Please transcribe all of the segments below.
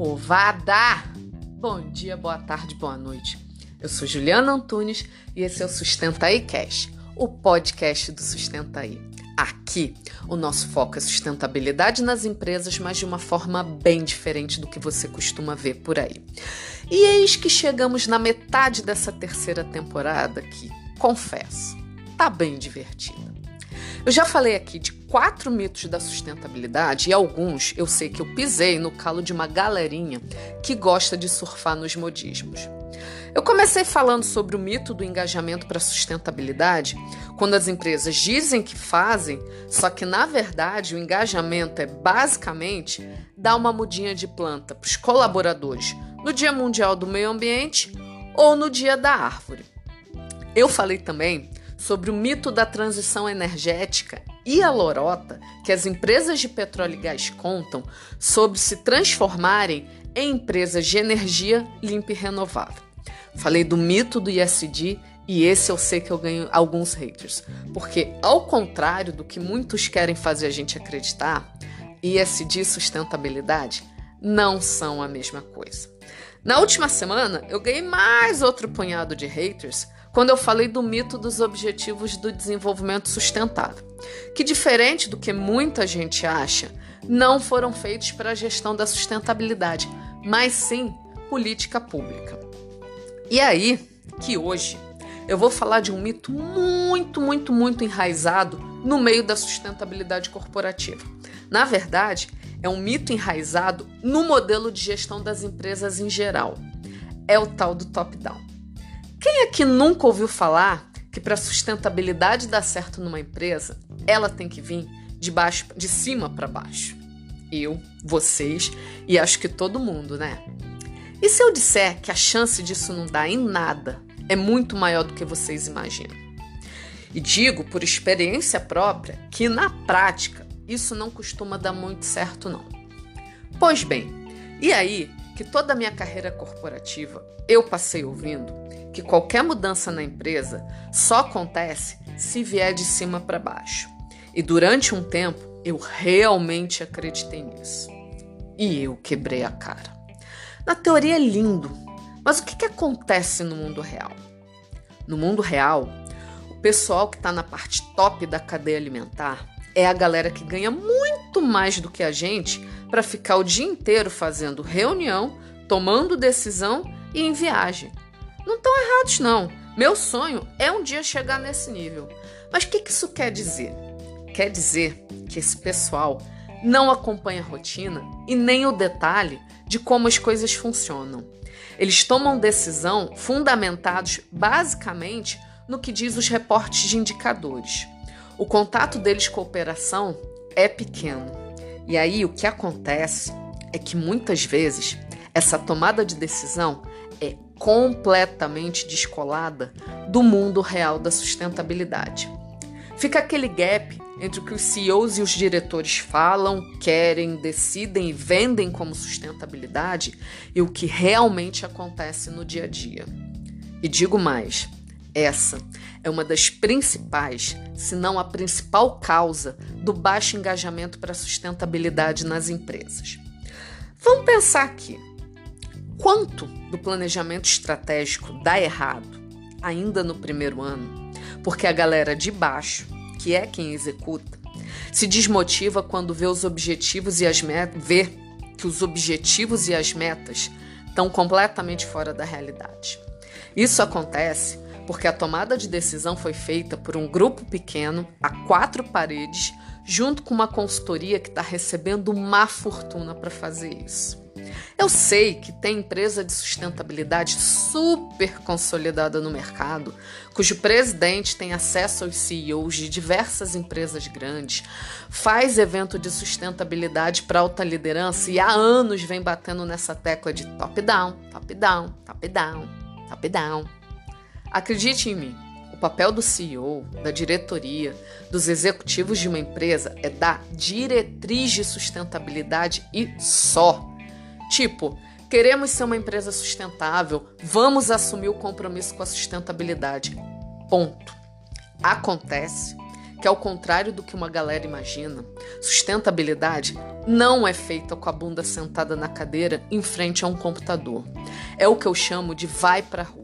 povada! Bom dia, boa tarde, boa noite. Eu sou Juliana Antunes e esse é o Sustenta aí Cash, o podcast do Sustenta aí. Aqui, o nosso foco é sustentabilidade nas empresas, mas de uma forma bem diferente do que você costuma ver por aí. E eis que chegamos na metade dessa terceira temporada que, confesso, tá bem divertida. Eu já falei aqui de quatro mitos da sustentabilidade e alguns eu sei que eu pisei no calo de uma galerinha que gosta de surfar nos modismos. Eu comecei falando sobre o mito do engajamento para sustentabilidade, quando as empresas dizem que fazem, só que na verdade o engajamento é basicamente dar uma mudinha de planta para os colaboradores no Dia Mundial do Meio Ambiente ou no Dia da Árvore. Eu falei também sobre o mito da transição energética e a lorota que as empresas de petróleo e gás contam sobre se transformarem em empresas de energia limpa e renovável. Falei do mito do ISD e esse eu sei que eu ganho alguns haters, porque ao contrário do que muitos querem fazer a gente acreditar, ISD e sustentabilidade não são a mesma coisa. Na última semana, eu ganhei mais outro punhado de haters quando eu falei do mito dos Objetivos do Desenvolvimento Sustentável, que, diferente do que muita gente acha, não foram feitos para a gestão da sustentabilidade, mas sim política pública. E aí que hoje eu vou falar de um mito muito, muito, muito enraizado no meio da sustentabilidade corporativa. Na verdade, é um mito enraizado no modelo de gestão das empresas em geral. É o tal do top-down. Quem aqui nunca ouviu falar que para sustentabilidade dar certo numa empresa, ela tem que vir de baixo, de cima para baixo? Eu, vocês e acho que todo mundo, né? E se eu disser que a chance disso não dar em nada é muito maior do que vocês imaginam? E digo por experiência própria que na prática isso não costuma dar muito certo não. Pois bem, e aí que toda a minha carreira corporativa eu passei ouvindo que qualquer mudança na empresa só acontece se vier de cima para baixo. E durante um tempo eu realmente acreditei nisso. E eu quebrei a cara. Na teoria é lindo, mas o que, que acontece no mundo real? No mundo real, o pessoal que está na parte top da cadeia alimentar é a galera que ganha muito mais do que a gente para ficar o dia inteiro fazendo reunião, tomando decisão e em viagem. Não estão errados, não. Meu sonho é um dia chegar nesse nível. Mas o que, que isso quer dizer? Quer dizer que esse pessoal não acompanha a rotina e nem o detalhe de como as coisas funcionam. Eles tomam decisão fundamentados basicamente no que diz os reportes de indicadores. O contato deles com a operação é pequeno. E aí o que acontece é que muitas vezes essa tomada de decisão é completamente descolada do mundo real da sustentabilidade. Fica aquele gap entre o que os CEOs e os diretores falam, querem, decidem e vendem como sustentabilidade e o que realmente acontece no dia a dia. E digo mais, essa é uma das principais, se não a principal causa do baixo engajamento para a sustentabilidade nas empresas. Vamos pensar aqui. Quanto do planejamento estratégico dá errado ainda no primeiro ano? Porque a galera de baixo, que é quem executa, se desmotiva quando vê os objetivos e as metas, vê que os objetivos e as metas estão completamente fora da realidade. Isso acontece porque a tomada de decisão foi feita por um grupo pequeno, a quatro paredes, junto com uma consultoria que está recebendo uma fortuna para fazer isso. Eu sei que tem empresa de sustentabilidade super consolidada no mercado, cujo presidente tem acesso aos CEOs de diversas empresas grandes, faz evento de sustentabilidade para alta liderança e há anos vem batendo nessa tecla de top-down, top-down, top-down, top-down. Acredite em mim, o papel do CEO, da diretoria, dos executivos de uma empresa é dar diretriz de sustentabilidade e só. Tipo, queremos ser uma empresa sustentável, vamos assumir o compromisso com a sustentabilidade. Ponto. Acontece que, ao contrário do que uma galera imagina, sustentabilidade não é feita com a bunda sentada na cadeira em frente a um computador. É o que eu chamo de vai pra rua.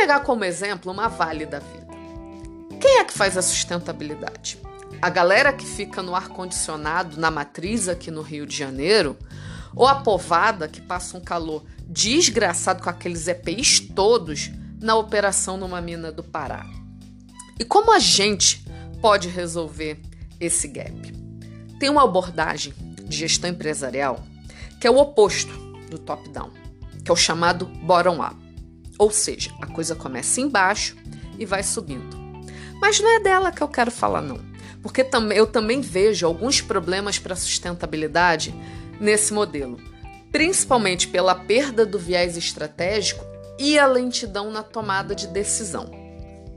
Pegar como exemplo uma Vale da Vida. Quem é que faz a sustentabilidade? A galera que fica no ar-condicionado na matriz aqui no Rio de Janeiro? Ou a povada que passa um calor desgraçado com aqueles EPIs todos na operação numa mina do Pará? E como a gente pode resolver esse gap? Tem uma abordagem de gestão empresarial que é o oposto do top-down, que é o chamado bottom-up. Ou seja, a coisa começa embaixo e vai subindo. Mas não é dela que eu quero falar, não. Porque eu também vejo alguns problemas para a sustentabilidade nesse modelo, principalmente pela perda do viés estratégico e a lentidão na tomada de decisão.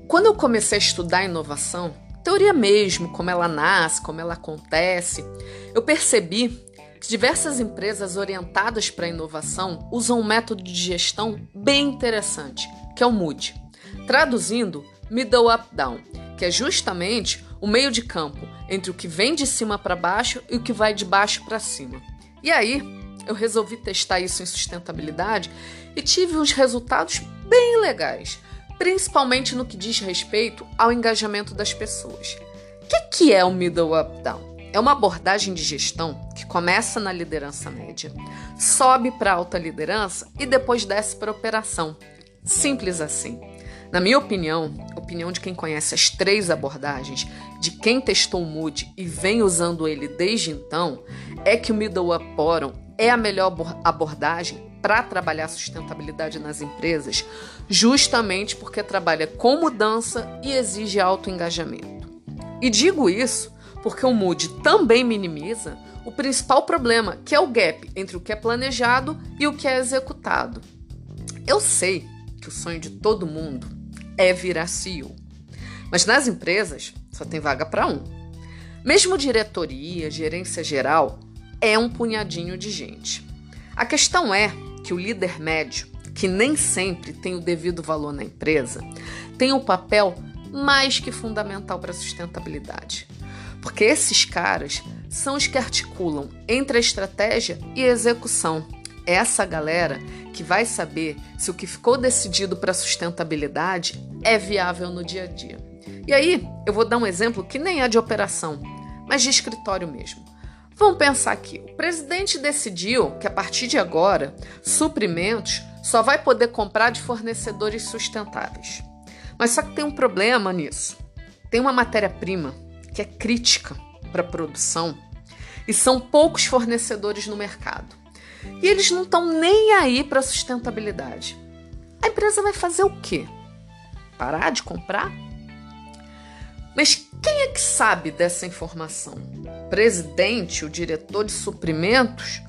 Quando eu comecei a estudar inovação, teoria mesmo, como ela nasce, como ela acontece, eu percebi diversas empresas orientadas para a inovação usam um método de gestão bem interessante, que é o MOOD. Traduzindo, Middle Up Down, que é justamente o meio de campo entre o que vem de cima para baixo e o que vai de baixo para cima. E aí, eu resolvi testar isso em sustentabilidade e tive uns resultados bem legais, principalmente no que diz respeito ao engajamento das pessoas. O que, que é o Middle Up Down? É uma abordagem de gestão que começa na liderança média, sobe para alta liderança e depois desce para operação. Simples assim. Na minha opinião, opinião de quem conhece as três abordagens, de quem testou o Mood e vem usando ele desde então, é que o Middle Up Bottom é a melhor abordagem para trabalhar sustentabilidade nas empresas, justamente porque trabalha com mudança e exige alto engajamento. E digo isso porque o Mood também minimiza o principal problema, que é o gap entre o que é planejado e o que é executado. Eu sei que o sonho de todo mundo é virar CEO, mas nas empresas só tem vaga para um. Mesmo diretoria, gerência geral, é um punhadinho de gente. A questão é que o líder médio, que nem sempre tem o devido valor na empresa, tem um papel mais que fundamental para a sustentabilidade. Porque esses caras são os que articulam entre a estratégia e a execução. É essa galera que vai saber se o que ficou decidido para sustentabilidade é viável no dia a dia. E aí, eu vou dar um exemplo que nem é de operação, mas de escritório mesmo. Vamos pensar aqui: o presidente decidiu que a partir de agora, suprimentos só vai poder comprar de fornecedores sustentáveis. Mas só que tem um problema nisso. Tem uma matéria-prima que é crítica para a produção e são poucos fornecedores no mercado. E eles não estão nem aí para a sustentabilidade. A empresa vai fazer o quê? Parar de comprar? Mas quem é que sabe dessa informação? Presidente, o diretor de suprimentos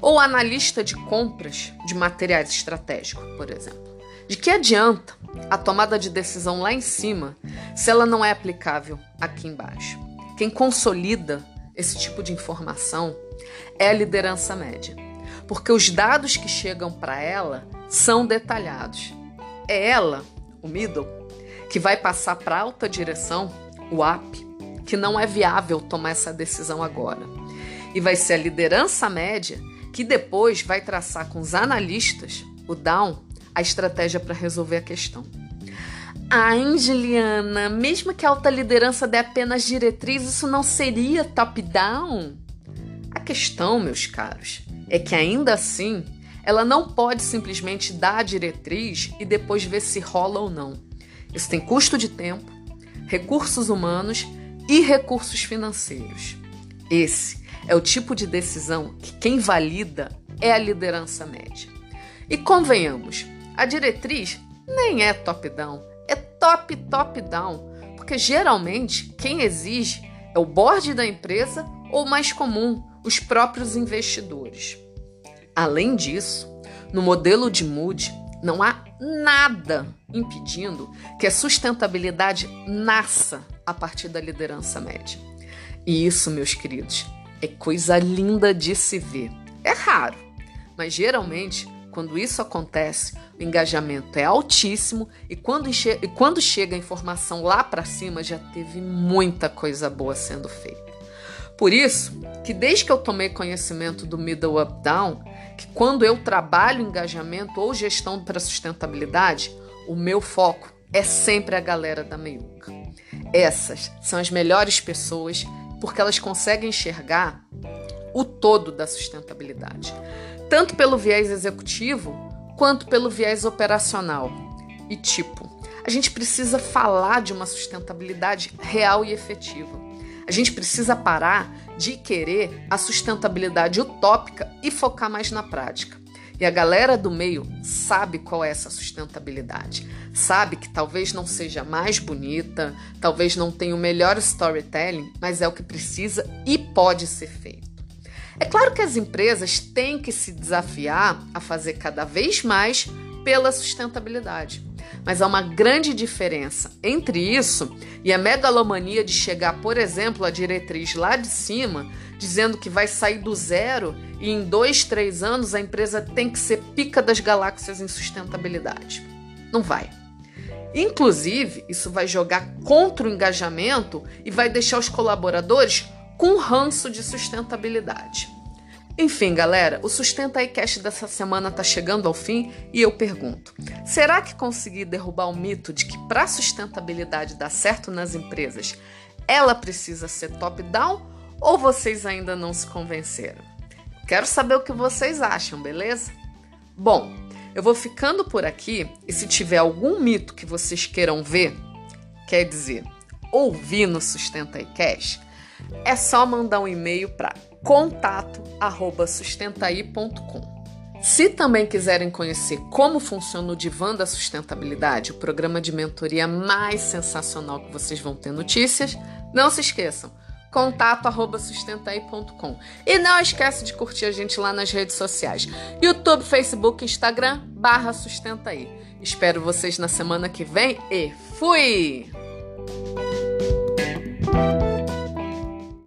ou analista de compras de materiais estratégicos, por exemplo? De que adianta a tomada de decisão lá em cima se ela não é aplicável aqui embaixo? Quem consolida esse tipo de informação é a liderança média, porque os dados que chegam para ela são detalhados. É ela, o middle, que vai passar para alta direção, o up, que não é viável tomar essa decisão agora. E vai ser a liderança média que depois vai traçar com os analistas, o down, a estratégia para resolver a questão. Ai, Juliana, mesmo que a alta liderança dê apenas diretriz, isso não seria top-down? A questão, meus caros, é que ainda assim ela não pode simplesmente dar a diretriz e depois ver se rola ou não. Isso tem custo de tempo, recursos humanos e recursos financeiros. Esse é o tipo de decisão que quem valida é a liderança média. E convenhamos, a diretriz nem é top-down, é top, top-down, porque geralmente quem exige é o board da empresa ou, mais comum, os próprios investidores. Além disso, no modelo de Mood, não há nada impedindo que a sustentabilidade nasça a partir da liderança média. E isso, meus queridos, é coisa linda de se ver. É raro, mas geralmente quando isso acontece, o engajamento é altíssimo e quando, e quando chega a informação lá para cima já teve muita coisa boa sendo feita. Por isso, que desde que eu tomei conhecimento do middle up down, que quando eu trabalho engajamento ou gestão para sustentabilidade, o meu foco é sempre a galera da meiuca. Essas são as melhores pessoas porque elas conseguem enxergar o todo da sustentabilidade, tanto pelo viés executivo quanto pelo viés operacional. E tipo, a gente precisa falar de uma sustentabilidade real e efetiva. A gente precisa parar de querer a sustentabilidade utópica e focar mais na prática. E a galera do meio sabe qual é essa sustentabilidade. Sabe que talvez não seja mais bonita, talvez não tenha o melhor storytelling, mas é o que precisa e pode ser feito. É claro que as empresas têm que se desafiar a fazer cada vez mais pela sustentabilidade. Mas há uma grande diferença entre isso e a megalomania de chegar, por exemplo, a diretriz lá de cima, dizendo que vai sair do zero e em dois, três anos a empresa tem que ser pica das galáxias em sustentabilidade. Não vai. Inclusive, isso vai jogar contra o engajamento e vai deixar os colaboradores com ranço de sustentabilidade. Enfim, galera, o Sustenta aí Cast dessa semana tá chegando ao fim e eu pergunto: será que consegui derrubar o mito de que para sustentabilidade dar certo nas empresas, ela precisa ser top-down ou vocês ainda não se convenceram? Quero saber o que vocês acham, beleza? Bom, eu vou ficando por aqui e se tiver algum mito que vocês queiram ver, quer dizer, ouvir no Sustenta aí Cast, é só mandar um e-mail para contato@sustentaí.com. Se também quiserem conhecer como funciona o Divã da Sustentabilidade, o programa de mentoria mais sensacional que vocês vão ter notícias, não se esqueçam, contato@sustentaí.com. E não esquece de curtir a gente lá nas redes sociais: YouTube, Facebook, Instagram, barra Sustentaí. Espero vocês na semana que vem e fui!